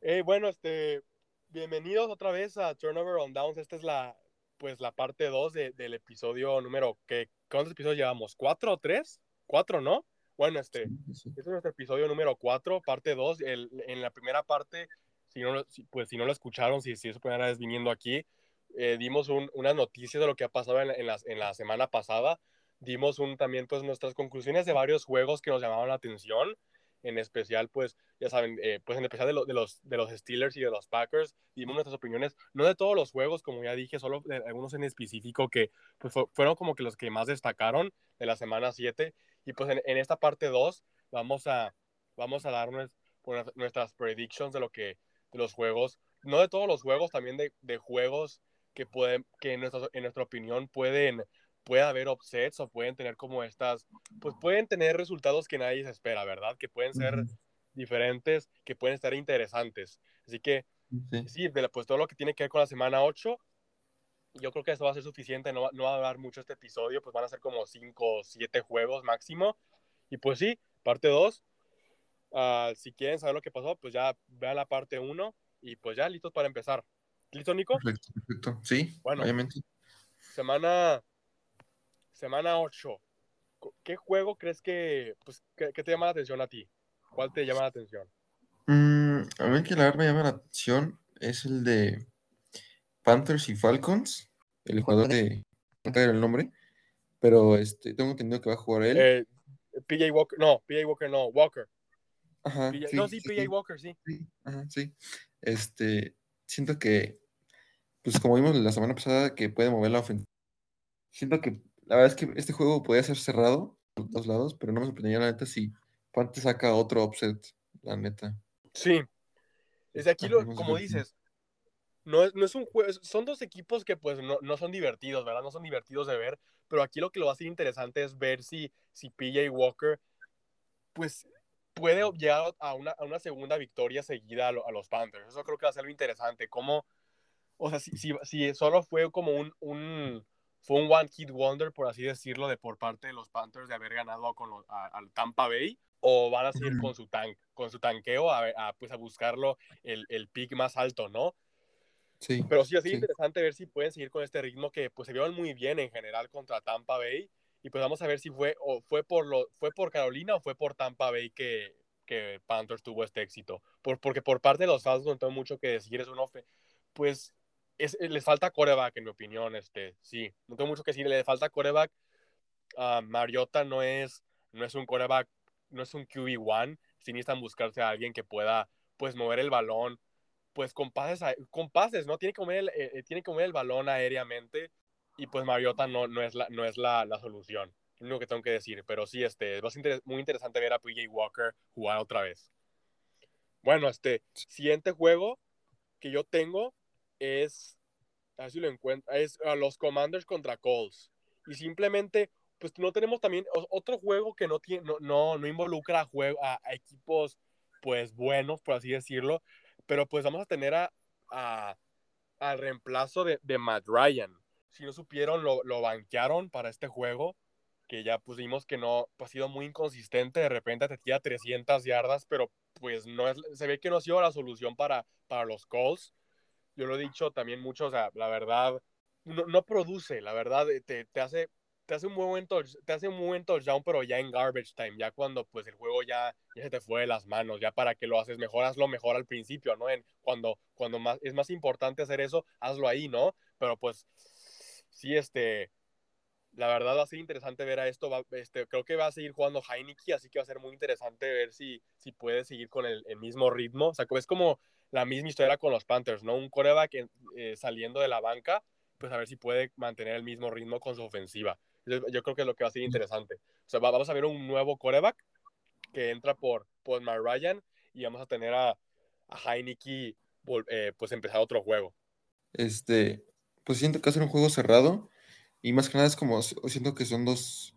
Hey, bueno, este, bienvenidos otra vez a Turnover on Downs. Esta es la, pues, la parte 2 del episodio número, que, ¿cuántos episodios llevamos? ¿Cuatro o tres? ¿Cuatro, no? Bueno, este, este es nuestro episodio número 4, parte 2. En la primera parte, si no, pues, si no lo escucharon, si, si es su primera vez viniendo aquí, eh, dimos un, unas noticias de lo que ha pasado en, en, la, en la semana pasada. Dimos un, también pues, nuestras conclusiones de varios juegos que nos llamaban la atención en especial, pues, ya saben, eh, pues en especial de, de, los, de los Steelers y de los Packers, dimos nuestras opiniones, no de todos los juegos, como ya dije, solo de algunos en específico que pues, fueron como que los que más destacaron de la semana 7. Y pues en, en esta parte 2 vamos a, vamos a darnos nuestras predictions de lo que, de los juegos, no de todos los juegos, también de, de juegos que pueden, que en nuestra, en nuestra opinión pueden puede haber upsets o pueden tener como estas, pues pueden tener resultados que nadie se espera, ¿verdad? Que pueden ser diferentes, que pueden estar interesantes. Así que, sí, pues todo lo que tiene que ver con la semana 8, yo creo que eso va a ser suficiente, no, no va a durar mucho este episodio, pues van a ser como 5 o 7 juegos máximo. Y pues sí, parte 2. Uh, si quieren saber lo que pasó, pues ya vean la parte 1 y pues ya listos para empezar. ¿Listo, Nico? Perfecto, perfecto. Sí, bueno, obviamente. Semana Semana 8. ¿Qué juego crees que, pues, que, que, te llama la atención a ti? ¿Cuál te llama la atención? Mm, a mí que la verdad me llama la atención es el de Panthers y Falcons. El jugador de... No caer el nombre, pero este, tengo entendido que va a jugar él. Eh, PJ Walker, no, PJ Walker no, Walker. Ajá, PJ, sí, no, sí, sí, PJ sí. Walker, sí. Sí, ajá, sí. Este, siento que, pues como vimos la semana pasada, que puede mover la ofensiva. Siento que la verdad es que este juego podía ser cerrado por dos lados, pero no me sorprendería la neta si Pante saca otro offset, la neta. Sí. Desde aquí, lo, como dices, no es, no es un juego, son dos equipos que pues no, no, son divertidos, ¿verdad? No son divertidos de ver, pero aquí lo que lo va a hacer interesante es ver si, si PJ Walker, pues puede llegar a una, a una segunda victoria seguida a, lo, a, los Panthers. Eso creo que va a ser lo interesante. Como, o sea, si, si, si solo fue como un, un fue un one hit wonder, por así decirlo, de por parte de los Panthers de haber ganado con los, a, al Tampa Bay, o van a seguir mm. con su tank, con su tanqueo a, a, pues a buscarlo el, el pick más alto, ¿no? Sí. Pero sí, así sí. interesante ver si pueden seguir con este ritmo que pues se vieron muy bien en general contra Tampa Bay. Y pues vamos a ver si fue, o fue por lo, fue por Carolina o fue por Tampa Bay que, que Panthers tuvo este éxito. Por, porque por parte de los Falcons no tengo mucho que decir, es un ofe. Pues es, les falta coreback, en mi opinión. Este, sí, no tengo mucho que decir, le falta coreback. Uh, Mariota no es, no es un coreback, no es un QB1. Si necesitan buscarse a alguien que pueda, pues, mover el balón, pues, con pases, con pases ¿no? Tiene que mover el, eh, tiene que mover el balón aéreamente. Y pues Mariota no, no es, la, no es la, la solución. Lo único que tengo que decir. Pero sí, este, es inter muy interesante ver a PJ Walker jugar otra vez. Bueno, este, siguiente juego que yo tengo es, a ver si lo encuentro, es a los Commanders contra Colts. Y simplemente, pues no tenemos también otro juego que no, tiene, no, no, no involucra a, juego, a, a, equipos, pues buenos, por así decirlo. Pero pues vamos a tener a, a al reemplazo de, de, Matt Ryan. Si no supieron, lo, lo banquearon para este juego, que ya pusimos que no, pues, ha sido muy inconsistente. De repente te tira 300 yardas, pero pues no es, se ve que no ha sido la solución para, para los Colts yo lo he dicho también mucho, o sea, la verdad, no, no produce, la verdad, te, te, hace, te hace un buen te hace un buen touchdown, pero ya en garbage time, ya cuando pues el juego ya, ya se te fue de las manos, ya para que lo haces mejor, hazlo mejor al principio, ¿no? En, cuando cuando más, es más importante hacer eso, hazlo ahí, ¿no? Pero pues, sí, este, la verdad va a ser interesante ver a esto, va, este, creo que va a seguir jugando Heineke, así que va a ser muy interesante ver si, si puede seguir con el, el mismo ritmo, o sea, es como la misma historia con los Panthers, ¿no? Un coreback eh, saliendo de la banca, pues a ver si puede mantener el mismo ritmo con su ofensiva. Yo, yo creo que es lo que va a ser interesante. O sea, va, vamos a ver un nuevo coreback que entra por, por Matt Ryan y vamos a tener a, a Heineke eh, pues empezar otro juego. Este, pues siento que va a ser un juego cerrado y más que nada es como, siento que son dos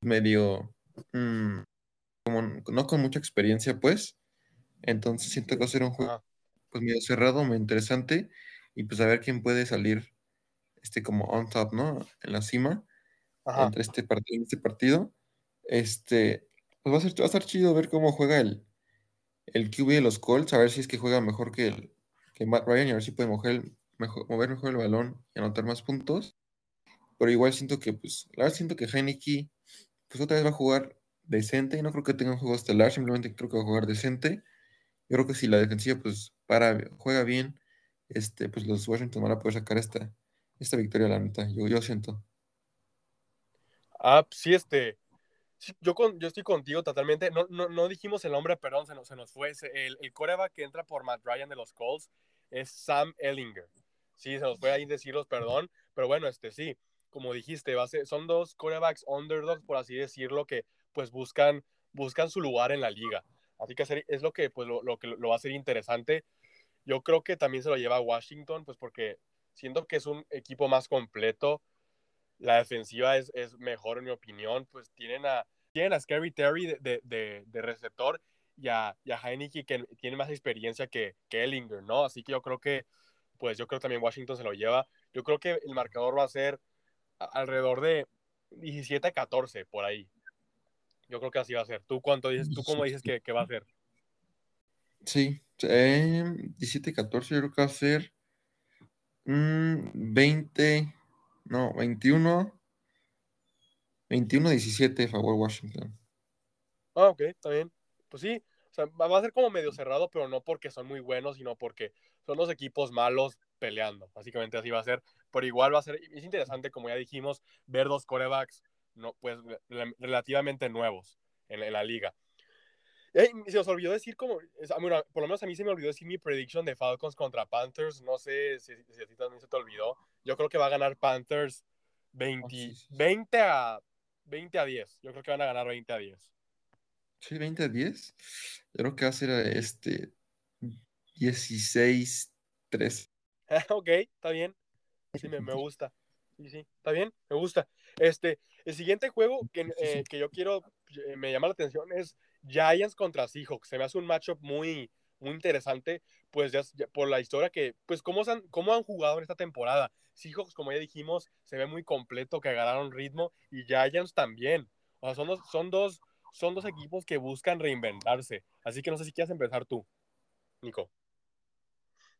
medio, mmm, como no con mucha experiencia pues, entonces siento que va a ser un juego Ah, pues medio cerrado, muy interesante y pues a ver quién puede salir este como on top, ¿no? En la cima, entre este partido, este partido. Este, pues va a, ser, va a estar chido ver cómo juega el, el QB de los Colts, a ver si es que juega mejor que, el, que Matt Ryan y a ver si puede mover, mejor, mover mejor el balón y anotar más puntos. Pero igual siento que, pues, la verdad siento que Heineke, pues otra vez va a jugar decente. y No creo que tenga un juego estelar, simplemente creo que va a jugar decente. Yo creo que si la defensiva, pues, para, juega bien, este, pues los Washington van a poder sacar esta, esta victoria, la neta. Yo, yo siento. Ah, sí, este. yo, con, yo estoy contigo totalmente. No, no, no dijimos el nombre, perdón, se nos, se nos fue. El, el coreback que entra por Matt Ryan de los Colts es Sam Ellinger. Sí, se nos fue ahí decirlos, perdón. Pero bueno, este sí, como dijiste, va son dos corebacks underdogs, por así decirlo, que pues buscan, buscan su lugar en la liga. Así que es lo que, pues, lo, lo que lo va a hacer interesante. Yo creo que también se lo lleva a Washington, pues porque siento que es un equipo más completo. La defensiva es, es mejor, en mi opinión. Pues tienen a, tienen a Scary Terry de, de, de, receptor y a, y a Heineke que tiene más experiencia que, que Ellinger, ¿no? Así que yo creo que, pues yo creo que también Washington se lo lleva. Yo creo que el marcador va a ser alrededor de 17-14 por ahí. Yo creo que así va a ser. ¿Tú cuánto dices? ¿Tú cómo dices que, que va a ser? Sí, eh, 17-14 yo creo que va a ser 20, mm, no, 21, 21-17 favor Washington. Ah, ok, está bien. Pues sí, o sea, va a ser como medio cerrado, pero no porque son muy buenos, sino porque son los equipos malos peleando. Básicamente así va a ser. Pero igual va a ser, es interesante, como ya dijimos, ver dos corebacks no, pues, relativamente nuevos en, en la liga se os olvidó decir como, bueno, por lo menos a mí se me olvidó decir mi prediction de Falcons contra Panthers. No sé si, si a ti también se te olvidó. Yo creo que va a ganar Panthers 20, 20, a, 20 a 10. Yo creo que van a ganar 20 a 10. Sí, 20 a 10. Yo creo que va a ser este 16 3. ok, está bien. Sí, me, me gusta. Sí, sí, está bien, me gusta. Este, el siguiente juego que, eh, que yo quiero, eh, me llama la atención es Giants contra Seahawks. Se me hace un matchup muy, muy interesante, pues ya, por la historia que, pues cómo, han, cómo han jugado en esta temporada. Seahawks, como ya dijimos, se ve muy completo, que agarraron ritmo, y Giants también. O sea, son dos, son dos, son dos equipos que buscan reinventarse. Así que no sé si quieres empezar tú, Nico.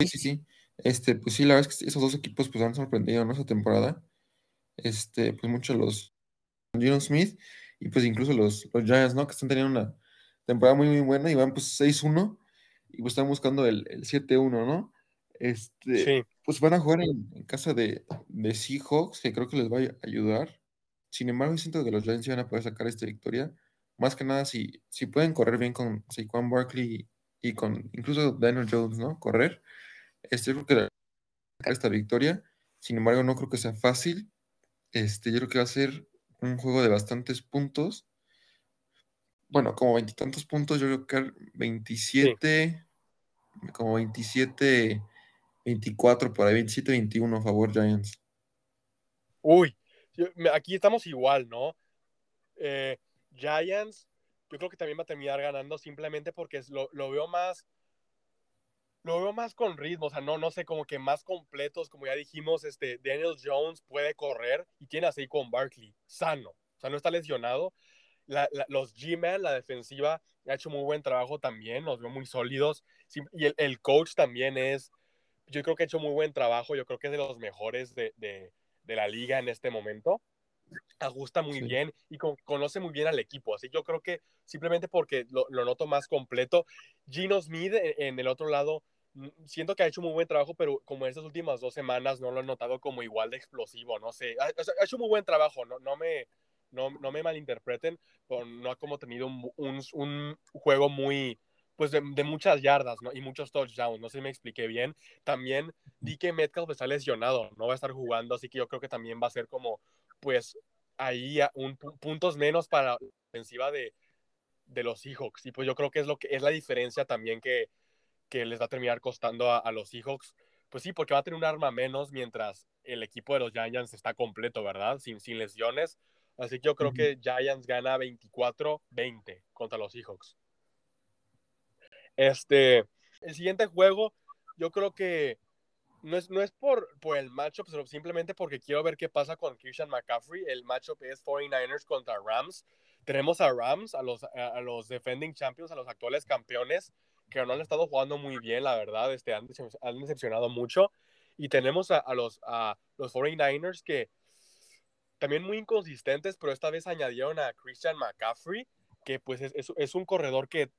Sí, sí, sí. Este, pues sí, la verdad es que esos dos equipos pues han sorprendido en esta temporada. Este, pues muchos los Gino Smith y pues incluso los, los Giants, ¿no? Que están teniendo una, temporada muy, muy buena y van pues 6-1 y pues están buscando el, el 7-1, ¿no? Este, Pues van a jugar en, casa de, de, Seahawks, que creo que les va a ayudar. Sin embargo, siento que los Giants van a poder sacar esta victoria. Más que nada, si, si pueden correr bien con Saquon Barkley y con incluso Daniel Jones, ¿no? Correr. Este, creo que esta victoria. Sin embargo, no creo que sea fácil. Este, yo creo que va a ser un juego de bastantes puntos bueno, como veintitantos puntos, yo creo que 27, como 27, 24, por ahí, 27, 21 a favor Giants. Uy, aquí estamos igual, ¿no? Eh, Giants, yo creo que también va a terminar ganando simplemente porque lo, lo, veo más, lo veo más con ritmo, o sea, no, no sé, como que más completos, como ya dijimos, este, Daniel Jones puede correr y tiene así con Barkley, sano, o sea, no está lesionado, los G-Men, la defensiva, ha hecho muy buen trabajo también, los veo muy sólidos. Y el, coach también es, yo creo que ha hecho muy buen trabajo, yo creo que es de los mejores de, de, de la liga en este momento. Ajusta muy bien y conoce muy bien al equipo. Así yo creo que simplemente porque lo, lo noto más completo. Gino Smith en, en el otro lado, siento que ha hecho muy buen trabajo, pero como estas últimas dos semanas no lo he notado como igual de explosivo, no sé. Ha, ha hecho muy buen trabajo, no, no me no, no me malinterpreten, no ha como tenido un, un, juego muy, pues de, de, muchas yardas, ¿no? Y muchos touchdowns, no sé si me expliqué bien. También di que Metcalf está lesionado, no va a estar jugando, así que yo creo que también va a ser como, pues, ahí un, puntos menos para la ofensiva de, de los Seahawks. Y pues yo creo que es, lo que, es la diferencia también que, que les va a terminar costando a, a los Seahawks. Pues sí, porque va a tener un arma menos mientras el equipo de los Giants está completo, ¿verdad? Sin, sin lesiones. Así que yo creo que Giants gana 24-20 contra los Seahawks. Este, el siguiente juego, yo creo que no es, no es por, por el matchup, sino simplemente porque quiero ver qué pasa con Christian McCaffrey. El matchup es 49ers contra Rams. Tenemos a Rams, a los, a, los defending champions, a los actuales campeones, que no han estado jugando muy bien, la verdad, este, han, han decepcionado mucho. Y tenemos a, los, a los 49ers que también muy inconsistentes, pero esta vez añadieron a Christian McCaffrey, que pues es, es, es un corredor que,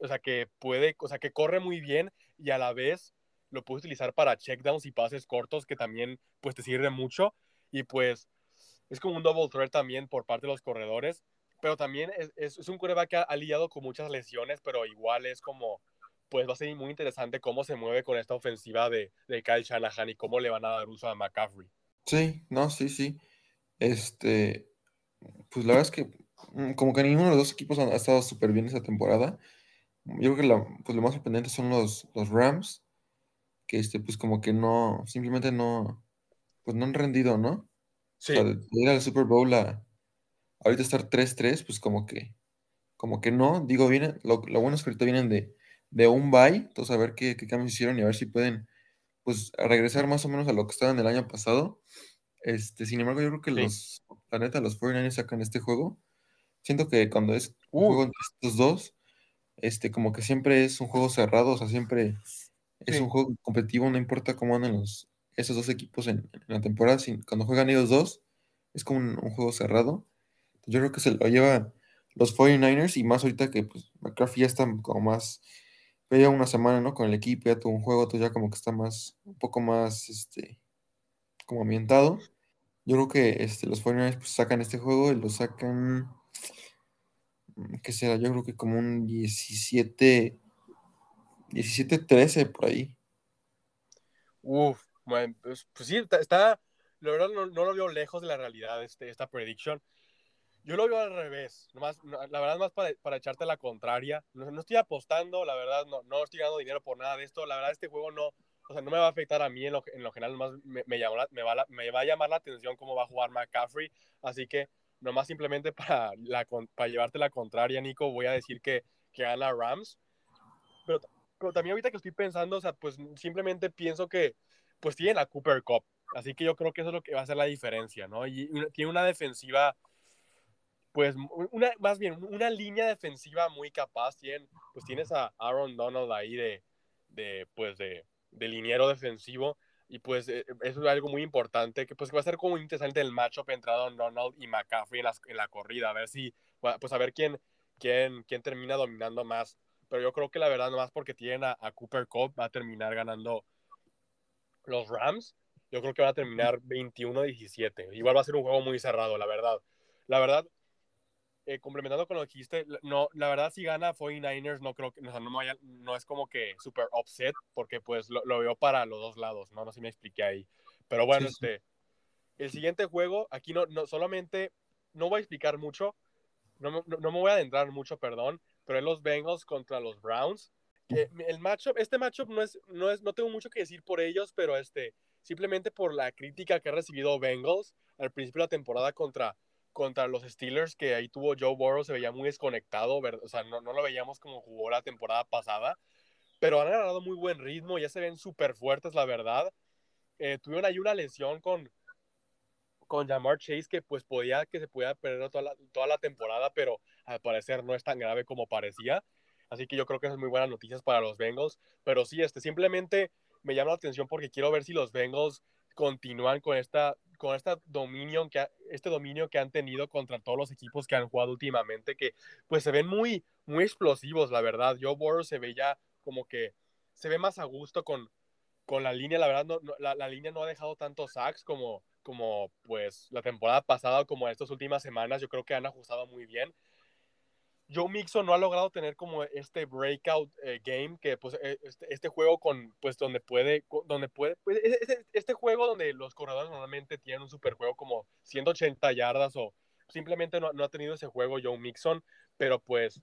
o sea, que puede, o sea, que corre muy bien y a la vez lo puedes utilizar para checkdowns y pases cortos que también pues te sirve mucho y pues es como un double threat también por parte de los corredores, pero también es, es, un coreback que ha, lidiado con muchas lesiones, pero igual es como, pues va a ser muy interesante cómo se mueve con esta ofensiva de, de Kyle Shanahan y cómo le van a dar uso a McCaffrey. Sí, no, sí, sí. Este, pues la verdad es que mm, como que ninguno de los dos equipos ha estado súper bien esa temporada. Yo creo que la, pues lo más sorprendente son los, los Rams, que este, pues como que no, simplemente no, pues no han rendido, ¿no? Sí. O sea, de ir al Super Bowl a ahorita estar 3-3, pues como que, como que no, digo, viene, lo, lo bueno es que ahorita vienen de, de un bye, entonces a ver qué, qué, cambios hicieron y a ver si pueden, pues, regresar más o menos a lo que estaban el año pasado. Este, sin embargo, yo creo que los, la neta, los 49ers sacan este juego. Siento que cuando es un uh. juego entre estos dos, este, como que siempre es un juego cerrado, o sea, siempre es un juego competitivo, no importa cómo andan los, esos dos equipos en, la temporada, cuando juegan ellos dos, es como un, juego cerrado. Yo creo que se lo llevan los 49ers y más ahorita que pues McCarthy ya está como más, ya una semana, ¿no? Con el equipo, ya tuvo un juego, entonces ya como que está más, un poco más, este, como ambientado. Yo creo que este, los 49ers pues, sacan este juego y lo sacan, ¿qué será? Yo creo que como un 17, 17-13 por ahí. Uf, bueno, pues, pues sí, está, la verdad no, no, lo veo lejos de la realidad este, esta prediction. Yo lo veo al revés, nomás, la verdad más para, para echarte la contraria. No, no, estoy apostando, la verdad no, no estoy ganando dinero por nada de esto. La verdad este juego no, o sea, no me va a afectar a mí en lo, en lo general, más me, me, me, va me va a llamar la atención cómo va a jugar McCaffrey. Así que nomás simplemente para, la, para llevarte la contraria, Nico, voy a decir que, que gana Rams. Pero también ahorita que estoy pensando, o sea, pues simplemente pienso que pues tienen a Cooper Cup. Así que yo creo que eso es lo que va a hacer la diferencia, ¿no? Y tiene una defensiva, pues, una, más bien, una línea defensiva muy capaz. Tienen, pues tienes a Aaron Donald ahí de, de pues, de, de liniero defensivo. Y pues eh, eso es algo muy importante, que pues va a ser como interesante el matchup entre Aaron Donald y McCaffrey en la, en la corrida, a ver si, pues a ver quién, quién, quién termina dominando más pero yo creo que la verdad, nomás porque tienen a, Cooper Cup, va a terminar ganando los Rams. Yo creo que va a terminar 21-17. Igual va a ser un juego muy cerrado, la verdad. La verdad, eh, complementando con lo que dijiste, no, la verdad, si gana 49ers, no creo que, no, no es como que super upset, porque pues lo, veo para los dos lados, ¿no? No sé si me expliqué ahí. Pero bueno, este, el siguiente juego, aquí no, no solamente, no voy a explicar mucho, no, no, no me voy a adentrar mucho, perdón, pero en los Bengals contra los Browns. El matchup, este matchup no es, no es, no tengo mucho que decir por ellos, pero este, simplemente por la crítica que ha recibido Bengals al principio de la temporada contra, contra los Steelers, que ahí tuvo Joe Burrow, se veía muy desconectado, o sea, no, no lo veíamos como jugó la temporada pasada, pero han agarrado muy buen ritmo, ya se ven súper fuertes, la verdad. Eh, tuvieron ahí una lesión con, con Jamar Chase que pues podía que se pudiera perder toda la, toda la temporada, pero al parecer no es tan grave como parecía. Así que yo creo que es muy buenas noticias para los Bengals. Pero sí, este, simplemente me llama la atención porque quiero ver si los Bengals continúan con esta con esta dominio que este dominio que han tenido contra todos los equipos que han jugado últimamente que pues se ven muy muy explosivos la verdad. Joe Burrow se ve ya como que se ve más a gusto con, con la línea. La verdad no, la, la, línea no ha dejado tantos sacks como como pues la temporada pasada como estas últimas semanas. Yo creo que han ajustado muy bien Joe Mixon no ha logrado tener como este breakout eh, game que pues e, este, este, juego con pues donde puede donde puede pues, este, juego donde los corredores normalmente tienen un super juego como 180 yardas o simplemente no, ha tenido ese juego Joe Mixon pero pues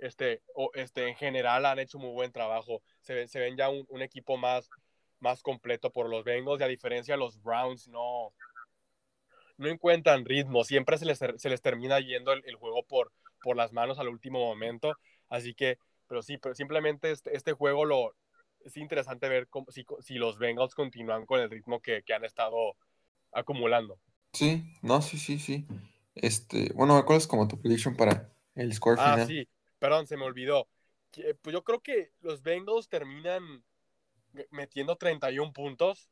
este o este en general han hecho muy buen trabajo. Se, se ven ya un, un, equipo más más completo por los Bengals y a diferencia de los Browns no no encuentran ritmo. Siempre se les, se les termina yendo el juego por por las manos al último momento. Así que, pero sí, pero simplemente este, este juego lo, es interesante ver cómo, si, si, los Bengals continúan con el ritmo que, que, han estado acumulando. Sí, no, sí, sí, sí. Este, bueno, ¿cuál es como tu prediction para el score ah, final? Ah, sí, perdón, se me olvidó. Pues yo creo que los Bengals terminan metiendo 31 puntos,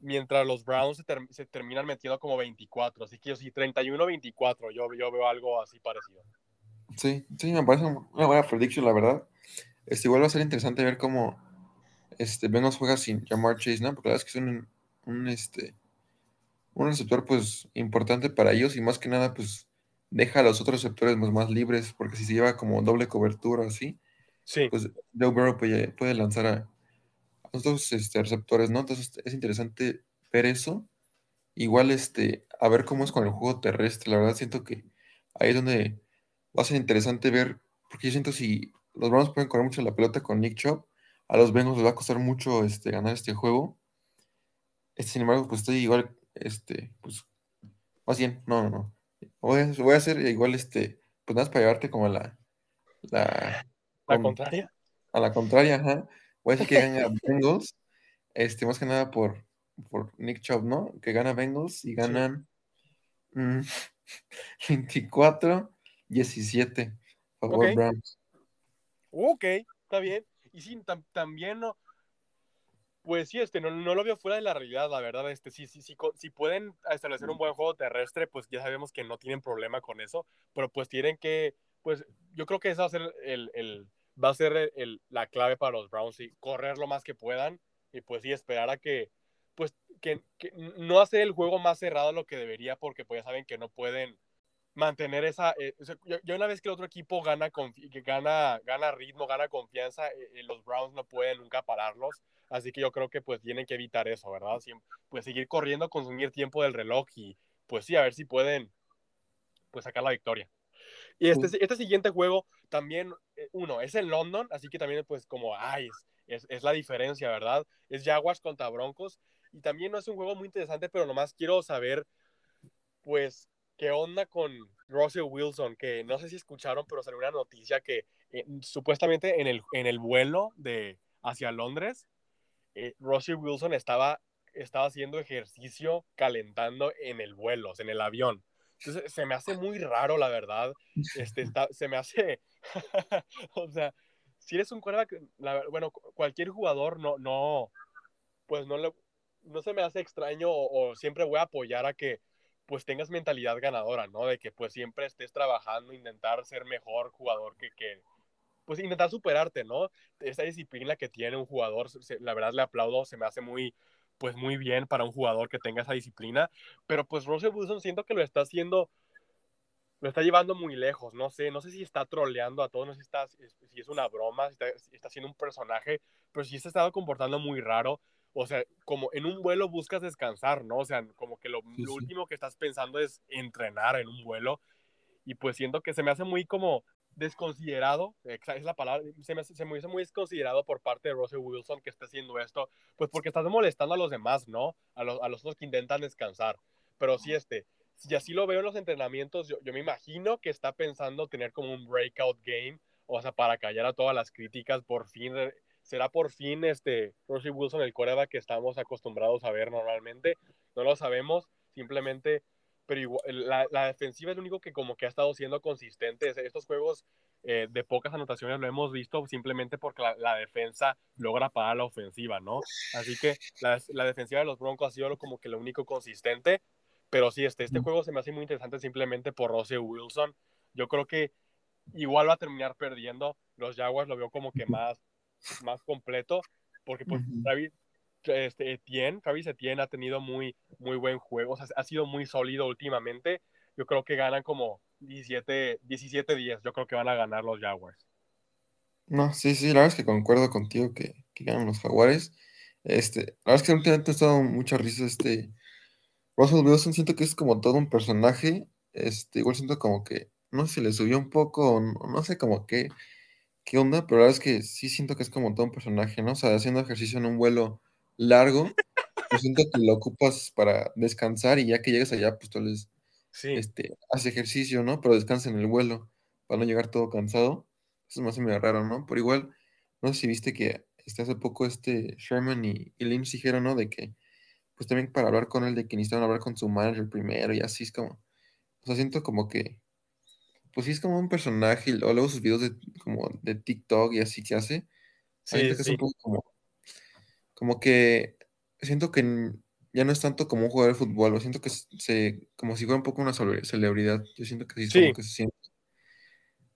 mientras los Browns se, terminan metiendo como 24. Así que yo sí, 31-24, yo, yo veo algo así parecido. Sí, sí, me parece una buena prediction, la verdad. Este, igual va a ser interesante ver cómo este, Bengals juega sin Jamar Chase, ¿no? Porque la verdad es que es un, un, este, un receptor pues importante para ellos y más que nada pues deja a los otros receptores más, más libres porque si se lleva como doble cobertura así, sí. pues Joe Burrow puede, puede lanzar a, los este, receptores, ¿no? Entonces es interesante ver eso. Igual, este, a ver cómo es con el juego terrestre. La verdad siento que ahí es donde va a ser interesante ver, porque yo siento si los Browns pueden correr mucho la pelota con Nick Chubb, a los Bengals les va a costar mucho este, ganar este juego. Este, sin embargo, pues estoy igual, este, pues, más bien, no, no, no. Voy a, voy a hacer igual, este, pues nada más para llevarte como a la... La, ¿La contraria. A la contraria, ajá. Voy a decir que gana Bengals, este, más que nada por, por Nick Chubb, ¿no? Que gana Bengals y ganan 24, 17 mm, favor okay. Browns. Ok, está bien. Y sí, también no. Pues sí, este, no, no, lo veo fuera de la realidad, la verdad. Este, sí, sí, sí, si pueden establecer un buen juego terrestre, pues ya sabemos que no tienen problema con eso, pero pues tienen que, pues yo creo que ese va a ser el, el va a ser el, la clave para los Browns y correr lo más que puedan y pues sí esperar a que pues que, que, no hacer el juego más cerrado de lo que debería porque pues ya saben que no pueden mantener esa eh, ya una vez que el otro equipo gana que gana gana ritmo gana confianza eh, eh, los Browns no pueden nunca pararlos así que yo creo que pues tienen que evitar eso verdad Siempre, pues seguir corriendo consumir tiempo del reloj y pues sí a ver si pueden pues sacar la victoria. Y este, este siguiente juego también, eh, uno, es en London, así que también pues como, ay, es, es, la diferencia, ¿verdad? Es Jaguars contra Broncos. Y también no es un juego muy interesante, pero nomás quiero saber, pues, qué onda con Russell Wilson, que no sé si escucharon, pero salió una noticia que eh, supuestamente en el, en el vuelo de hacia Londres, eh, Russell Wilson estaba, estaba haciendo ejercicio calentando en el vuelo, en el avión. Entonces, se me hace muy raro, la verdad. Este, está, se me hace, o sea, si eres un quarterback, bueno, cualquier jugador no, no, pues no, le, no se me hace extraño o, siempre voy a apoyar a que pues tengas mentalidad ganadora, ¿no? De que pues siempre estés trabajando, intentar ser mejor jugador que, que pues intentar superarte, ¿no? Esa disciplina que tiene un jugador, la verdad le aplaudo, se me hace muy, pues muy bien para un jugador que tenga esa disciplina, pero pues Russell Wilson siento que lo está haciendo, lo está llevando muy lejos, no sé, no sé si está troleando a todos, no sé si, está, si es una broma, si está, si está siendo un personaje, pero sí se ha estado comportando muy raro, o sea, como en un vuelo buscas descansar, ¿no? O sea, como que lo, lo último que estás pensando es entrenar en un vuelo, y pues siento que se me hace muy como desconsiderado, es la palabra, se me, se me hizo muy desconsiderado por parte de Russell Wilson que está haciendo esto, pues porque estás molestando a los demás, ¿no? A los, a los otros que intentan descansar. Pero sí, este, si así lo veo en los entrenamientos, yo, yo me imagino que está pensando tener como un breakout game, o sea, para callar a todas las críticas, por fin, será por fin este Russell Wilson el coreback que estamos acostumbrados a ver normalmente, no lo sabemos, simplemente pero la, defensiva es lo único que como que ha estado siendo consistente. Estos juegos eh, de pocas anotaciones lo hemos visto simplemente porque la, la, defensa logra parar la ofensiva, ¿no? Así que la, la, defensiva de los Broncos ha sido como que lo único consistente, pero sí, este, este juego se me hace muy interesante simplemente por Russell Wilson. Yo creo que igual va a terminar perdiendo. Los Jaguars lo veo como que más, más completo, porque pues, David, este, Etienne, Travis Etienne ha tenido muy, muy buen juego, o sea, ha sido muy sólido últimamente. Yo creo que ganan como 17, 17 días. Yo creo que van a ganar los Jaguars. No, sí, sí, la verdad es que concuerdo contigo que, que ganan los Jaguares. Este, la verdad es que últimamente ha estado mucha risa este Russell Wilson, siento que es como todo un personaje. Este, igual siento como que, no sé si le subió un poco, no, no sé como qué, qué onda, pero la verdad es que sí siento que es como todo un personaje, ¿no? O sea, haciendo ejercicio en un vuelo largo, pues siento que lo ocupas para descansar y ya que llegas allá, pues tú les este, hace ejercicio, ¿no? Pero descansa en el vuelo para no llegar todo cansado. Eso me hace medio raro, ¿no? Pero igual, no sé si viste que este, hace poco este Sherman y, y Lynch dijeron, ¿no? De que, pues también para hablar con él, de que necesitaban hablar con su manager primero y así es como, o sea, siento como que, pues sí es como un personaje, o luego sus videos de, como de TikTok y así que hace, siento Sí, que es sí. un poco como, como que, siento que ya no es tanto como un jugador de fútbol, o siento que se, como si fuera un poco una cele- celebridad, yo siento que sí es como Sí, que se siente.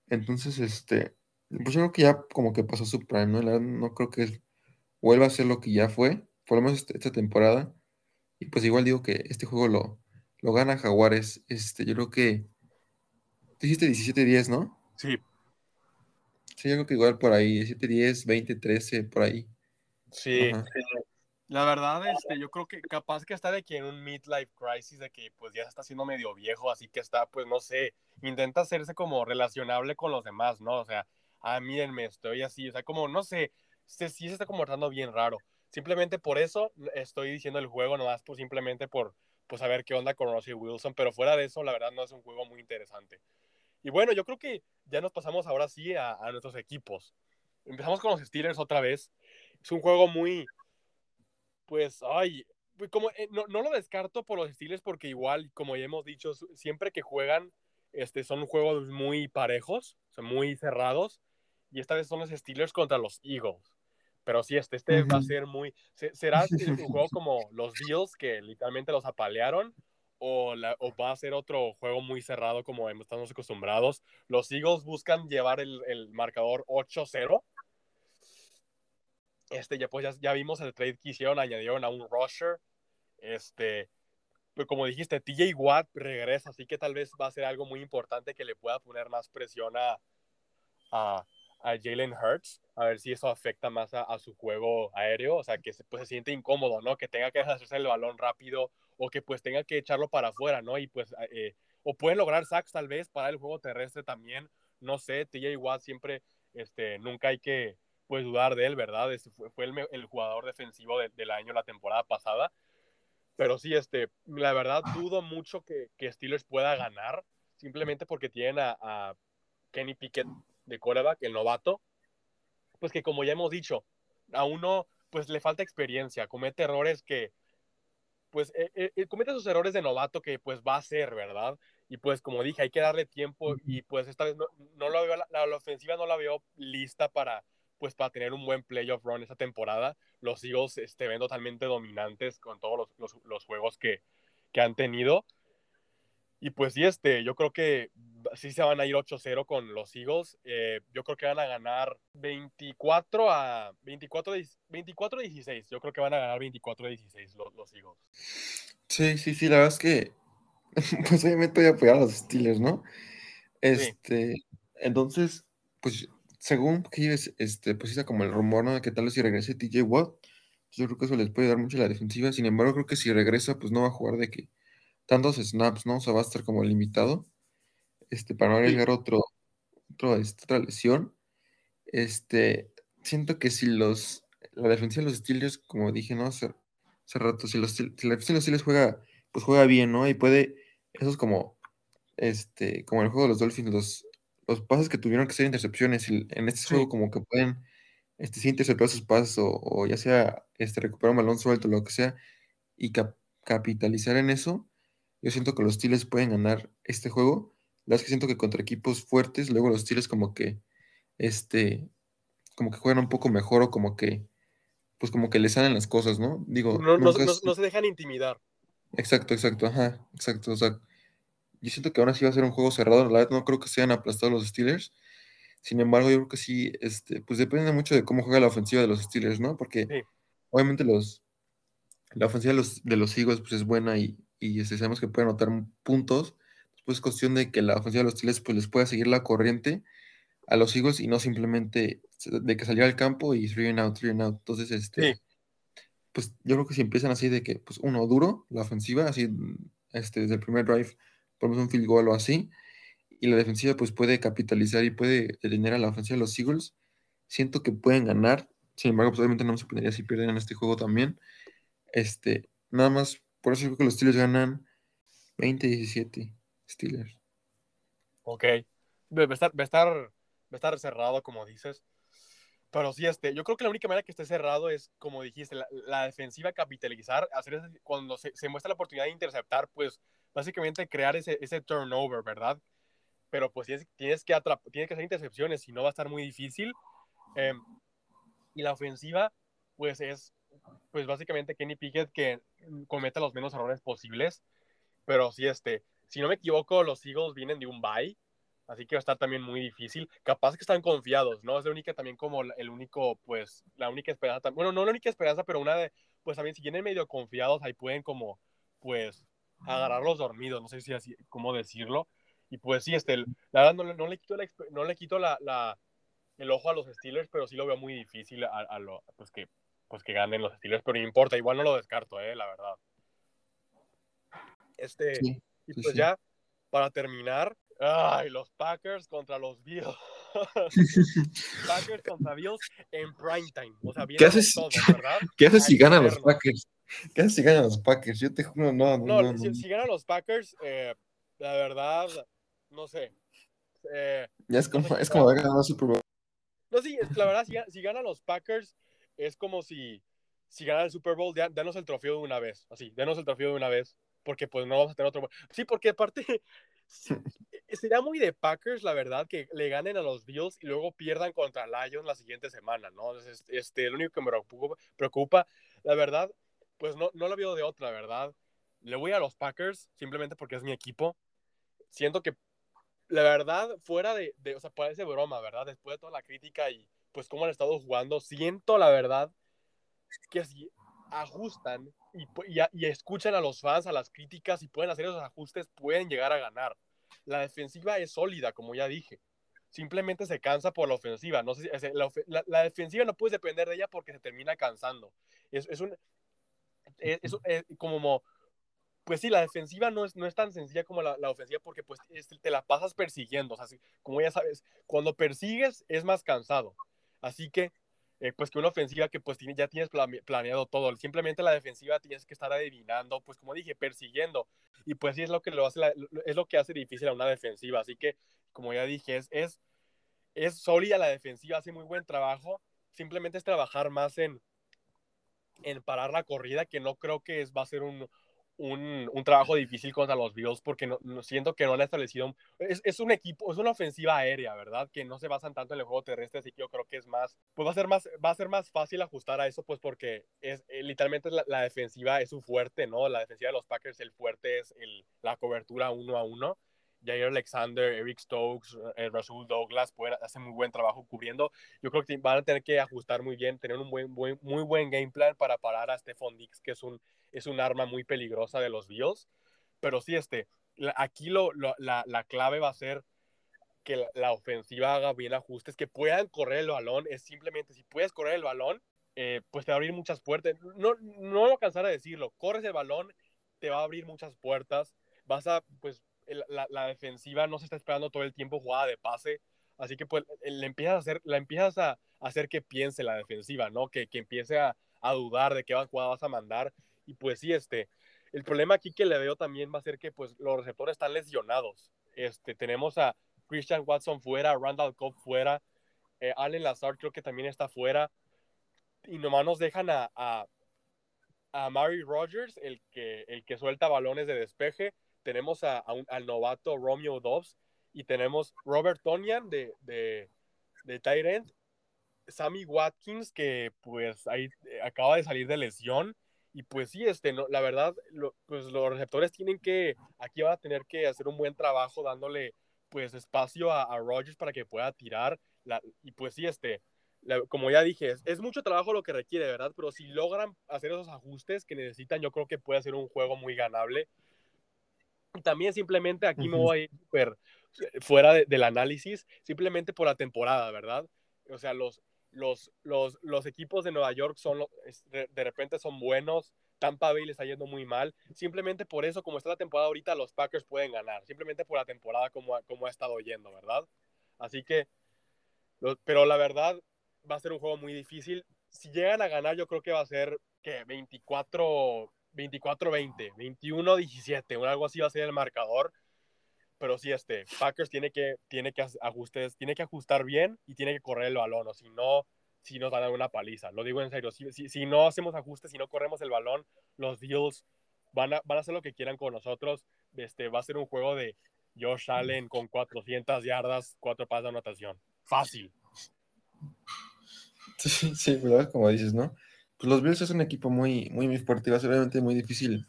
Entonces, este, pues yo creo que ya como que pasó su prime, ¿no? La verdad, no creo que vuelva a ser lo que ya fue, por lo menos este- esta temporada. Y pues igual digo que este juego lo, lo gana Jaguares. Este, yo creo que. Tú dijiste 17-10, ¿no? sí, Sí, yo creo que igual por ahí, 17-10, 20-13, por ahí. sí. La verdad, este, yo creo que capaz que está de que en un midlife crisis, de que pues ya se está haciendo medio viejo, así que está, pues no sé, intenta hacerse como relacionable con los demás, ¿no? O sea, ah, mírenme, estoy así, o sea, como, no sé, se, sí se está comportando bien raro. Simplemente por eso estoy diciendo el juego, nomás pues simplemente por pues, saber qué onda con Russell Wilson, pero fuera de eso, la verdad no es un juego muy interesante. Y bueno, yo creo que ya nos pasamos ahora sí a, a nuestros equipos. Empezamos con los Steelers otra vez. Es un juego muy, pues, ay, pues, como eh, no, no, lo descarto por los Steelers porque igual, como ya hemos dicho, siempre que juegan, este, son juegos muy parejos, son muy cerrados, y esta vez son los Steelers contra los Eagles. Pero sí, este, este uh -huh. va a ser muy, será un juego como los Bills que literalmente los apalearon, o, la, o, va a ser otro juego muy cerrado como estamos acostumbrados. Los Eagles buscan llevar el, el marcador 8-0 este, ya, pues ya, ya, vimos el trade que hicieron, añadieron a un rusher. Este, pues como dijiste, TJ Watt regresa, así que tal vez va a ser algo muy importante que le pueda poner más presión a, a, a Jalen Hurts, a ver si eso afecta más a, su juego aéreo, o sea, que se, pues, se siente incómodo, ¿no? Que tenga que hacerse el balón rápido o que pues tenga que echarlo para afuera, ¿no? Y pues, eh, o pueden lograr sacks tal vez para el juego terrestre también, no sé, TJ Watt siempre, este, nunca hay que pues dudar de él, ¿verdad? Fue, fue el, jugador defensivo de, del año la temporada pasada. Pero sí, este, la verdad dudo mucho que, que Steelers pueda ganar, simplemente porque tienen a, a Kenny Pickett de quarterback, el novato, pues que como ya hemos dicho, a uno pues le falta experiencia, comete errores que, pues eh, eh, comete esos errores de novato que pues va a ser, ¿verdad? Y pues como dije, hay que darle tiempo y pues esta vez no, no lo veo, la ofensiva no la veo lista para pues para tener un buen playoff run esta temporada. Los Eagles este, ven totalmente dominantes con todos los, los, los juegos que, que, han tenido. Y pues sí, este, yo creo que sí se van a ir 8-0 con los Eagles. Eh, yo creo que van a ganar 24 a 24, 24 16. Yo creo que van a ganar 24 a 16 los, los Eagles. Sí, sí, sí, la verdad es que pues obviamente voy a apoyar a los Steelers, ¿no? Este, sí. entonces, pues según que este, pues está como el rumor, ¿no? De que tal vez si regrese TJ Watt, yo creo que eso les puede dar mucho a la defensiva. Sin embargo, creo que si regresa, pues no va a jugar de que tantos snaps, ¿no? O sea, va a estar como limitado. Este, para no arriesgar sí. otro, otro este, otra lesión. Este, siento que si los, la defensiva de los Steelers, como dije, ¿no? Hace, hace rato, si, los, si la defensiva de los Steelers juega, pues juega bien, ¿no? Y puede, eso es como, este, como el juego de los Dolphins, los, los pases que tuvieron que ser intercepciones, y en este sí. juego como que pueden, este, sí interceptar sus pases, o, o, ya sea, este, recuperar un balón suelto, lo que sea, y cap capitalizar en eso, yo siento que los Steelers pueden ganar este juego. La verdad es que siento que contra equipos fuertes, luego los Steelers como que, este, como que juegan un poco mejor o como que, pues como que les salen las cosas, ¿no? Digo, no, no, no, no se dejan intimidar. Exacto, exacto, ajá, exacto, o sea, yo siento que ahora sí va a ser un juego cerrado, la verdad no creo que sean aplastados los Steelers, sin embargo yo creo que sí, este, pues depende mucho de cómo juega la ofensiva de los Steelers, ¿no? Porque sí. obviamente los, la ofensiva de los, de los Eagles pues es buena y, y este, sabemos que pueden anotar puntos, pues es cuestión de que la ofensiva de los Steelers pues les pueda seguir la corriente a los Eagles y no simplemente de que saliera al campo y three and out, three and out, entonces este... Sí. pues yo creo que si empiezan así de que, pues uno, duro, la ofensiva, así, este, desde el primer drive, ponemos un field goal o así, y la defensiva pues puede capitalizar y puede detener a la ofensiva de los Eagles, siento que pueden ganar, sin embargo, pues obviamente no me sorprendería si pierden en este juego también, este, nada más, por eso creo que los Steelers ganan 20-17, Steelers. Ok, va a, estar, va, a estar, va a estar cerrado, como dices. Pero sí, este, yo creo que la única manera que esté cerrado es, como dijiste, la, defensiva capitalizar, hacer cuando se, se, muestra la oportunidad de interceptar, pues básicamente crear ese, ese turnover, ¿verdad? Pero pues tienes, tienes, que tienes que hacer intercepciones, si no va a estar muy difícil. Eh, y la ofensiva, pues es, pues básicamente Kenny Pickett que cometa los menos errores posibles. Pero sí, este, si no me equivoco, los Eagles vienen de un bye Así que va a estar también muy difícil. Capaz que están confiados, ¿no? Es la única también como el único, pues, la única esperanza. Bueno, no la única esperanza, pero una de, pues también si vienen medio confiados, ahí pueden como, pues, agarrarlos dormidos. No sé si así, cómo decirlo. Y pues sí, este, la verdad no, no le quito, la, no le quito la, la, el ojo a los Steelers, pero sí lo veo muy difícil a, a lo, pues que, pues que ganen los Steelers, pero no importa, igual no lo descarto, eh, la verdad. Este, y pues ya, para terminar, Ay, los Packers contra los Bills. Packers contra Bills en prime time. O sea, ¿Qué haces, todo, ¿verdad? ¿Qué haces si ganan los Packers? ¿Qué haces si ganan los Packers? Yo te juro, no. No, no, si, si, ganan los Packers, eh, la verdad, no sé. Eh, ya es como, es como ganar Super Bowl. No, sí, la verdad, si, si ganan los Packers, es como si, si el Super Bowl, denos el trofeo de una vez. Así, denos el trofeo de una vez. Porque pues no vamos a tener otro. Sí, porque aparte, sería muy de Packers, la verdad, que le ganen a los Bills y luego pierdan contra Lions la siguiente semana, ¿no? Este, lo único que me preocupa, la verdad, pues no, no lo veo de otra, ¿verdad? Le voy a los Packers simplemente porque es mi equipo. Siento que, la verdad, fuera de, de o sea, parece broma, ¿verdad? Después de toda la crítica y pues cómo han estado jugando, siento, la verdad, que si ajustan y, escuchan a los fans, a las críticas y pueden hacer esos ajustes, pueden llegar a ganar. La defensiva es sólida, como ya dije. Simplemente se cansa por la ofensiva. No la, defensiva no puedes depender de ella porque se termina cansando. Es, un. Es, como. Pues sí, la defensiva no es, no es tan sencilla como la, la ofensiva porque pues te la pasas persiguiendo. O sea, como ya sabes, cuando persigues es más cansado. Así que eh, pues que una ofensiva que pues ya tienes planeado todo, simplemente la defensiva tienes que estar adivinando, pues como dije, persiguiendo, y pues sí es lo que lo hace, es lo que hace difícil a una defensiva, así que como ya dije, es, es, es sólida la defensiva, hace muy buen trabajo, simplemente es trabajar más en, en parar la corrida, que no creo que es, va a ser un, un, un, trabajo difícil contra los Bills porque no, siento que no han establecido. Es, es, un equipo, es una ofensiva aérea, ¿verdad? Que no se basan tanto en el juego terrestre, así que yo creo que es más. Pues va a ser más, va a ser más fácil ajustar a eso, pues porque es eh, literalmente la, la, defensiva es su fuerte, ¿no? La defensiva de los Packers, el fuerte es el, la cobertura uno a uno. Jair Alexander, Eric Stokes, eh, Rasul Douglas pueden, hacen muy buen trabajo cubriendo. Yo creo que van a tener que ajustar muy bien, tener un buen, buen, muy buen game plan para parar a Stephon Dix, que es un, es un arma muy peligrosa de los Bills. Pero sí, este, aquí lo, la, la, clave va a ser que la, ofensiva haga bien ajustes, que puedan correr el balón. Es simplemente, si puedes correr el balón, eh, pues te va a abrir muchas puertas. No, no lo cansar de decirlo, corres el balón, te va a abrir muchas puertas. Vas a, pues, la, defensiva no se está esperando todo el tiempo jugada de pase, así que pues le empiezas a hacer, la empiezas a hacer que piense la defensiva, ¿no? Que, que empiece a, a, dudar de qué jugada vas a mandar. Y pues sí, este, el problema aquí que le veo también va a ser que pues los receptores están lesionados. Este, tenemos a Christian Watson fuera, Randall Cobb fuera, eh, Allen Lazard creo que también está fuera. Y nomás nos dejan a, a, a Mary Rogers, el que, el que suelta balones de despeje, tenemos a, al novato Romeo Dobbs y tenemos Robert Tonian de, de, de Sammy Watkins que pues ahí eh, acaba de salir de lesión y pues sí, este, no, la verdad, pues los receptores tienen que, aquí van a tener que hacer un buen trabajo dándole pues espacio a, a Rogers para que pueda tirar la, y pues sí, este, como ya dije, es, es, mucho trabajo lo que requiere, ¿verdad? Pero si logran hacer esos ajustes que necesitan, yo creo que puede ser un juego muy ganable también simplemente aquí me voy a ir fuera del análisis, simplemente por la temporada, ¿verdad? O sea, los, los, los, los equipos de Nueva York son, de, repente son buenos, Tampa Bay le está yendo muy mal, simplemente por eso, como está la temporada ahorita, los Packers pueden ganar, simplemente por la temporada como, como ha estado yendo, ¿verdad? Así que, pero la verdad, va a ser un juego muy difícil. Si llegan a ganar, yo creo que va a ser, que 24, 24-20, 21-17, o algo así va a ser el marcador. Pero sí, este, Packers tiene que, tiene que ajustes, tiene que ajustar bien y tiene que correr el balón, o si no, si nos van a dar una paliza. Lo digo en serio, si, si, si no hacemos ajustes, si no corremos el balón, los Bills van a, van a hacer lo que quieran con nosotros. Este, va a ser un juego de Josh Allen con 400 yardas, cuatro pases de anotación. Fácil. Sí, sí, ¿verdad? Como dices, ¿no? Pues los Bills es un equipo muy, muy, muy fuerte y va a ser realmente muy difícil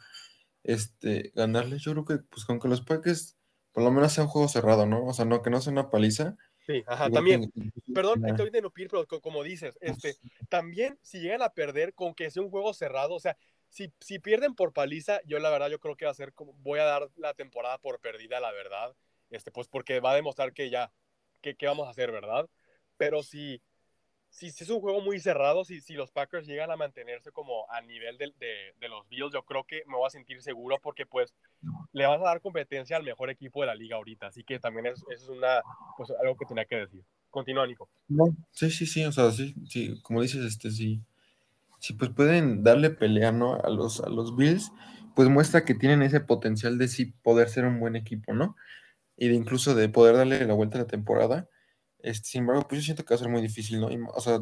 este, ganarles. Yo creo que pues con que los Packers por lo menos sea un juego cerrado, ¿no? O sea, no que no sea una paliza. Sí, ajá, también. Perdón, estoy interrumpir, pero como dices, este, también si llegan a perder con que sea un juego cerrado, o sea, si, si pierden por paliza, yo la verdad yo creo que va a ser como, voy a dar la temporada por perdida, la verdad, este, pues porque va a demostrar que ya, que, qué vamos a hacer, ¿verdad? Pero si, si, es un juego muy cerrado, si, si los Packers llegan a mantenerse como a nivel de, de, los Bills, yo creo que me voy a sentir seguro porque pues le vas a dar competencia al mejor equipo de la liga ahorita. Así que también es, es una, pues, algo que tenía que decir. Continúa, Nico. sí, sí, sí, o sea, sí, sí, como dices, este, sí, sí, pues pueden darle pelea, ¿no? A los, a los Bills, pues muestra que tienen ese potencial de sí poder ser un buen equipo, ¿no? Y de incluso de poder darle la vuelta a la temporada este, sin embargo, pues yo siento que va a ser muy difícil, ¿no? o sea,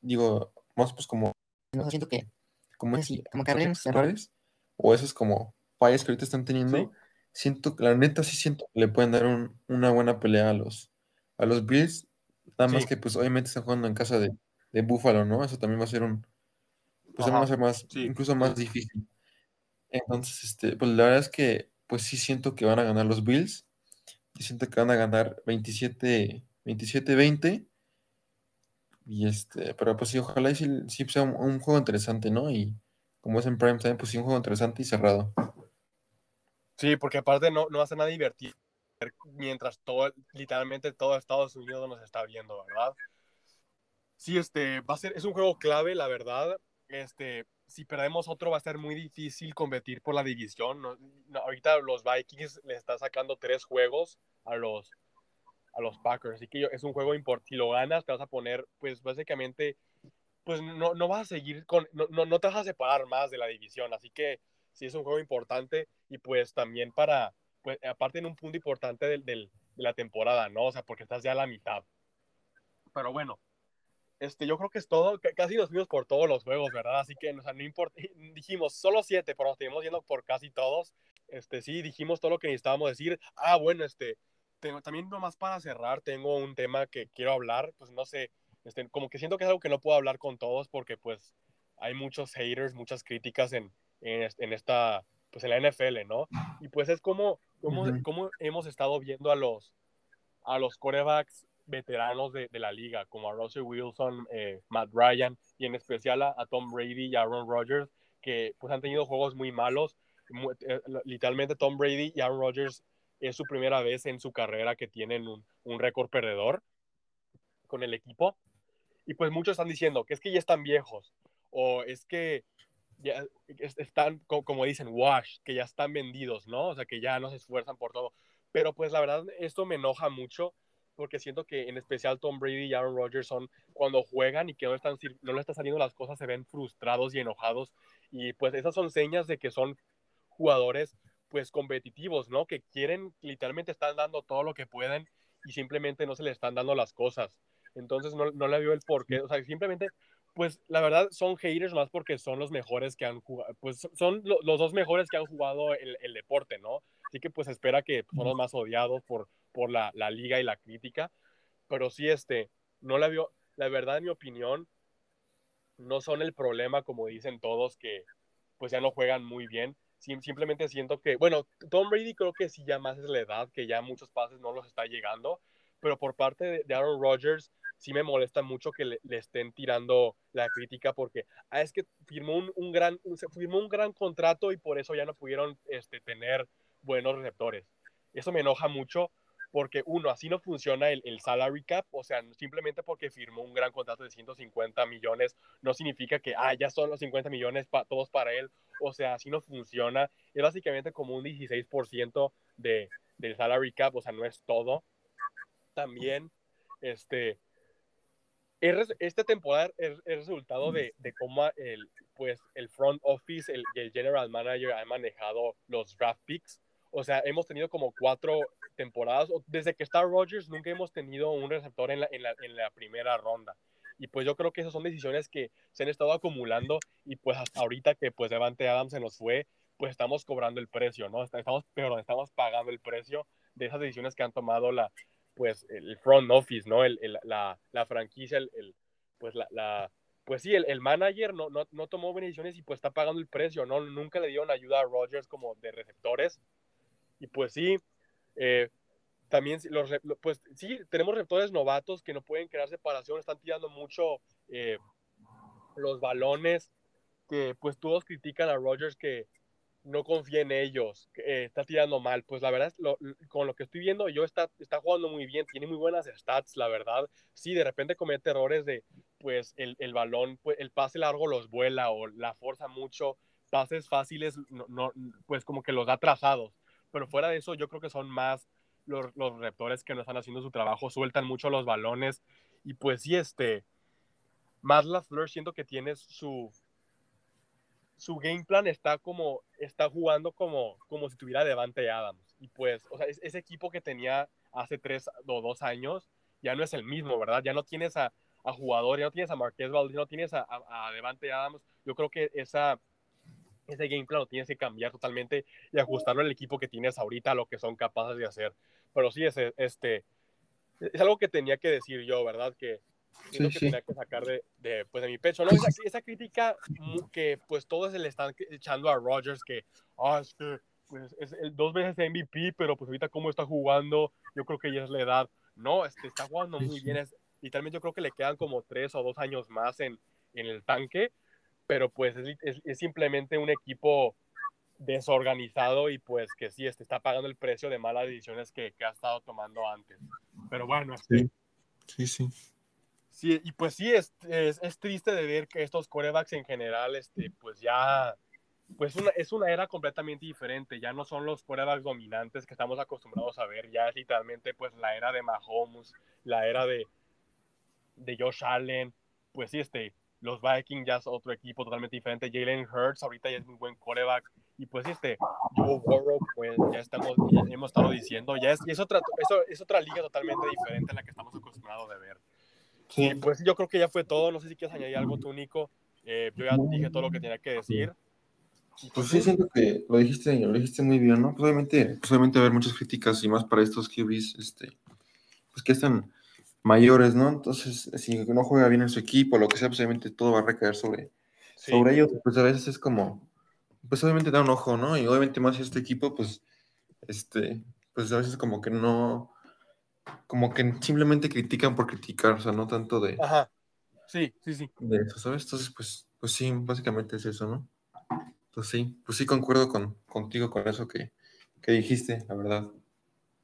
digo, más pues como... No, siento que... Como, es, como que errores, o esos como fallas que ahorita están teniendo, siento que la neta sí siento que le pueden dar una buena pelea a los, a los Bills, nada más que pues obviamente están jugando en casa de, de Buffalo, ¿no? Eso también va a ser un... Pues también va a ser más, incluso más difícil. Entonces, este, pues la verdad es que pues sí siento que van a ganar los Bills. Y siento que van a ganar 27 27-20. Y este, pero pues sí, ojalá y sí, sea un, juego interesante, ¿no? Y como es en Prime Time, pues sí, un juego interesante y cerrado. Sí, porque aparte no, no va a ser nada divertido mientras todo, literalmente todo Estados Unidos nos está viendo, ¿verdad? Sí, este, va a ser, es un juego clave, la verdad. Este, si perdemos otro va a ser muy difícil competir por la división. ahorita los Vikings le están sacando tres juegos a los, a los Packers. Así que es un juego importante. Si lo ganas, te vas a poner, pues básicamente, pues no, no vas a seguir con, no, no, te vas a separar más de la división. Así que sí es un juego importante y pues también para, pues aparte en un punto importante del, del, de la temporada, ¿no? O sea, porque estás ya a la mitad. Pero bueno, este, yo creo que es todo, casi nos fuimos por todos los juegos, ¿verdad? Así que, o sea, no importa, dijimos solo siete, pero nos estuvimos yendo por casi todos. Este, sí, dijimos todo lo que necesitábamos decir. Ah, bueno, este, tengo, también nomás para cerrar, tengo un tema que quiero hablar, pues no sé, este, como que siento que es algo que no puedo hablar con todos porque pues hay muchos haters, muchas críticas en, en, esta, pues en la NFL, ¿no? Y pues es como, como, como hemos estado viendo a los, a los corebacks veteranos de, de la liga, como a Russell Wilson, eh, Matt Ryan y en especial a, Tom Brady y a Aaron Rodgers, que pues han tenido juegos muy malos. Eh, literalmente Tom Brady y Aaron Rodgers es su primera vez en su carrera que tienen un, un récord perdedor con el equipo. Y pues muchos están diciendo que es que ya están viejos o es que ya están, como dicen, wash, que ya están vendidos, ¿no? O sea, que ya no se esfuerzan por todo. Pero pues la verdad, esto me enoja mucho porque siento que en especial Tom Brady y Aaron Rodgers son cuando juegan y que no, están, no le están saliendo las cosas, se ven frustrados y enojados. Y pues esas son señas de que son jugadores pues competitivos, ¿no? Que quieren, literalmente están dando todo lo que pueden y simplemente no se le están dando las cosas. Entonces no, no le veo el porqué, o sea, simplemente, pues la verdad son haters más porque son los mejores que han jugado, pues son los dos mejores que han jugado el, el, deporte, ¿no? Así que pues espera que son los más odiados por, por la, la liga y la crítica, pero sí, este, no la veo, la verdad, en mi opinión, no son el problema como dicen todos que pues ya no juegan muy bien, simplemente siento que, bueno, Tom Brady creo que sí ya más es la edad, que ya muchos pases no los está llegando, pero por parte de, Aaron Rodgers sí me molesta mucho que le, estén tirando la crítica porque ah, es que firmó un, un, gran, firmó un gran contrato y por eso ya no pudieron este, tener buenos receptores. Eso me enoja mucho porque uno, así no funciona el, el, salary cap, o sea, simplemente porque firmó un gran contrato de 150 millones, no significa que, ah, ya son los 50 millones todos para él, o sea, así no funciona, es básicamente como un 16% de, del salary cap, o sea, no es todo. También, este, esta temporada es resultado de, de, cómo el, pues, el front office el, el general manager han manejado los draft picks. O sea, hemos tenido como cuatro temporadas, desde que está Rodgers, nunca hemos tenido un receptor en la, en la, en la primera ronda. Y pues yo creo que esas son decisiones que se han estado acumulando y pues hasta ahorita que pues Devante Adams se nos fue, pues estamos cobrando el precio, ¿no? Estamos, pero estamos pagando el precio de esas decisiones que han tomado la, pues el front office, ¿no? El, la, la, franquicia, el, pues la, la, pues sí, el, el manager no, no, no, tomó decisiones y pues está pagando el precio, ¿no? Nunca le dieron ayuda a Rodgers como de receptores. Y pues sí, eh, también los, pues sí, tenemos receptores novatos que no pueden crear separación, están tirando mucho eh, los balones, que pues todos critican a Rodgers que no confía en ellos, que, eh, está tirando mal. Pues la verdad, lo, con lo que estoy viendo, yo está, está jugando muy bien, tiene muy buenas stats, la verdad. Sí, de repente comete errores de, pues, el, el balón, pues, el pase largo los vuela o la forza mucho, pases fáciles, no, no, pues como que los da trazados. Pero fuera de eso, yo creo que son más los, los que no están haciendo su trabajo, sueltan mucho los balones. Y pues sí, este, más la Fleur siento que tiene su, su game plan está como, está jugando como, como si tuviera Devante Adams. Y pues, o sea, ese equipo que tenía hace tres o dos años ya no es el mismo, ¿verdad? Ya no tienes a, a jugadores, ya no tienes a Marquez Valdez, no tienes a, a, Devante Adams. Yo creo que esa, ese game plan lo tienes que cambiar totalmente y ajustarlo al equipo que tienes ahorita, a lo que son capaces de hacer. Pero sí, es, este, es algo que tenía que decir yo, ¿verdad? Que sí, que tenía que sacar de, de, pues, de mi pecho. ¿no? Esa, esa, crítica que pues todos se le están echando a Rodgers que, ah, es que pues, es el, dos veces MVP, pero pues ahorita cómo está jugando, yo creo que ya es la edad. No, este, está jugando muy bien. Es, literalmente yo creo que le quedan como tres o dos años más en, en el tanque, pero pues es, es, es, simplemente un equipo desorganizado y pues que sí, este, está pagando el precio de malas decisiones que, que ha estado tomando antes. Pero bueno, este, sí, sí. sí. Sí, y pues sí, es, es, es, triste de ver que estos corebacks en general, este, pues ya, pues una, es una era completamente diferente, ya no son los corebacks dominantes que estamos acostumbrados a ver, ya es literalmente pues la era de Mahomes, la era de, de Josh Allen, pues sí, este, los Vikings ya es otro equipo totalmente diferente, Jalen Hurts ahorita ya es muy buen coreback, y pues este, Joe Burrow, pues ya estamos, ya hemos estado diciendo, ya es, es, otra, eso, es otra liga totalmente diferente a la que estamos acostumbrados de ver. Sí. pues yo creo que ya fue todo. No sé si quieres añadir algo tú, Nico. Eh, yo ya dije todo lo que tenía que decir. Pues, sí, siento que lo dijiste, lo dijiste muy bien, ¿no? Pues obviamente, pues obviamente haber muchas críticas y más para estos QBs, este, pues que están mayores, ¿no? Entonces, si no juega bien en su equipo, lo que sea, pues obviamente todo va a recaer sobre, sí. sobre ellos. Pues a veces es como, pues obviamente da un ojo, ¿no? Y obviamente más este equipo, pues, este, pues a veces como que no, como que simplemente critican por criticar, o sea, no tanto de... Ajá. Sí, sí, sí. De eso, ¿sabes? Entonces, pues, pues sí, básicamente es eso, ¿no? Entonces sí, pues sí concuerdo con, contigo con eso que, que dijiste, la verdad.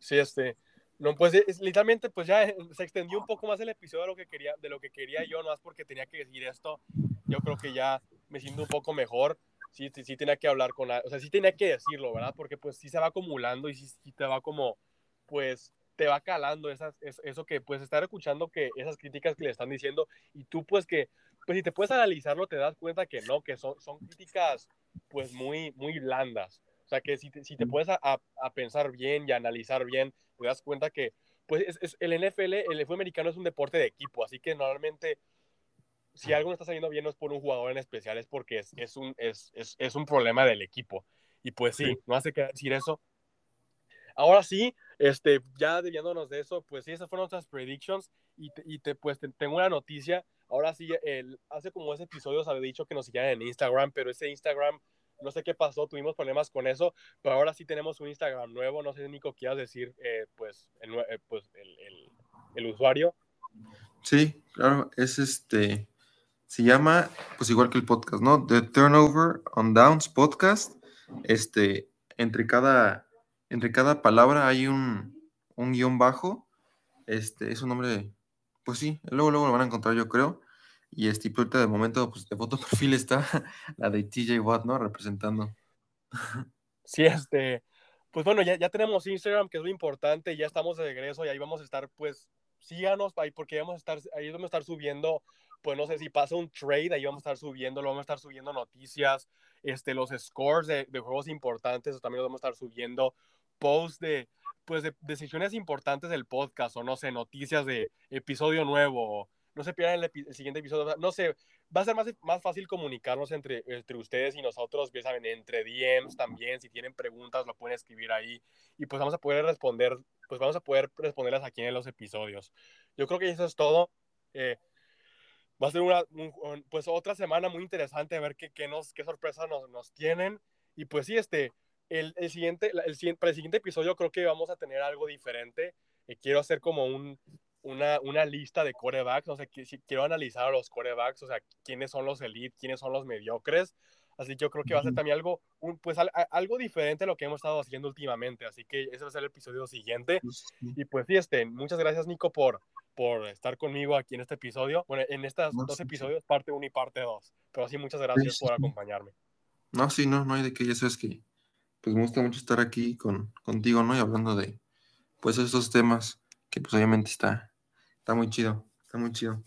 Sí, este, no, pues es, literalmente, pues ya se extendió un poco más el episodio de lo que quería, de lo que quería yo, no más porque tenía que decir esto. Yo creo que ya me siento un poco mejor. Sí, sí, sí tenía que hablar con, o sea, sí tenía que decirlo, ¿verdad? Porque pues sí se va acumulando y sí, sí te va como, pues, te va calando esas, eso que pues estar escuchando que esas críticas que le están diciendo y tú pues que pues si te puedes analizarlo te das cuenta que no, que son, son críticas pues muy, muy blandas. O sea que si te, si te puedes a, a, pensar bien y analizar bien, te das cuenta que pues es, es, el NFL, el fútbol americano es un deporte de equipo, así que normalmente si algo no está saliendo bien no es por un jugador en especial, es porque es, es un, es, es, es un problema del equipo. Y pues sí, sí, no hace que decir eso. Ahora sí, este, ya debiéndonos de eso, pues sí, esas fueron nuestras predictions y, te, y te, pues te, tengo una noticia. Ahora sí, el, hace como ese episodio se había dicho que nos siguieran en Instagram, pero ese Instagram, no sé qué pasó, tuvimos problemas con eso, pero ahora sí tenemos un Instagram nuevo. No sé, Nico, quieras decir, eh, pues, el, eh, pues el, el, el, usuario. Sí, claro, es este, se llama, pues igual que el podcast, ¿no? The Turnover on Downs Podcast. Este, entre cada entre cada palabra hay un, un guion bajo. Este es un nombre, pues sí, luego, luego lo van a encontrar, yo creo. Y este, ahorita de momento, pues de foto perfil está la de TJ Watt, ¿no? Representando. Sí, este, pues bueno, ya, ya tenemos Instagram, que es lo importante, ya estamos de regreso y ahí vamos a estar, pues, síganos ahí porque vamos a estar, ahí vamos a estar subiendo, pues no sé si pasa un trade, ahí vamos a estar subiendo, lo vamos a estar subiendo noticias, este, los scores de, de juegos importantes, también los vamos a estar subiendo, post de, pues, de decisiones importantes del podcast, o no sé, noticias de episodio nuevo, no se pierdan el, siguiente episodio. No sé, va a ser más, más fácil comunicarnos entre, entre ustedes y nosotros, ya saben, entre DMs también. Si tienen preguntas, lo pueden escribir ahí. Y pues vamos a poder responder, pues vamos a poder responderlas aquí en los episodios. Yo creo que eso es todo. Eh, va a ser una, pues otra semana muy interesante a ver qué, qué, nos, qué sorpresas nos, nos tienen. Y pues sí, este, el, el, siguiente, el, para el siguiente episodio creo que vamos a tener algo diferente. Eh, quiero hacer como un, una, una lista de corebacks, o sea, que, quiero analizar a los corebacks, o sea, quiénes son los elite, quiénes son los mediocres. Así que yo creo que va a ser también algo, un, pues algo diferente a lo que hemos estado haciendo últimamente. Así que ese va a ser el episodio siguiente. Y pues sí, este, muchas gracias Nico por, por estar conmigo aquí en este episodio. Bueno, en estos dos episodios, parte 1 y parte 2. Pero sí, muchas gracias por acompañarme. No, sí, no, no hay de qué, ya sabes que pues me gusta mucho estar aquí con, contigo, ¿no? Y hablando de, pues, esos temas que, pues, obviamente está, está muy chido, está muy chido.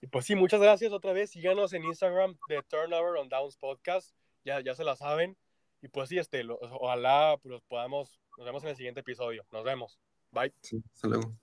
Y pues sí, muchas gracias otra vez. Síganos en Instagram de Turnover on Downs Podcast, ya, ya se la saben. Y pues sí, este, ojalá pues, podamos, nos vemos en el siguiente episodio. Nos vemos. Bye. Sí, hasta luego.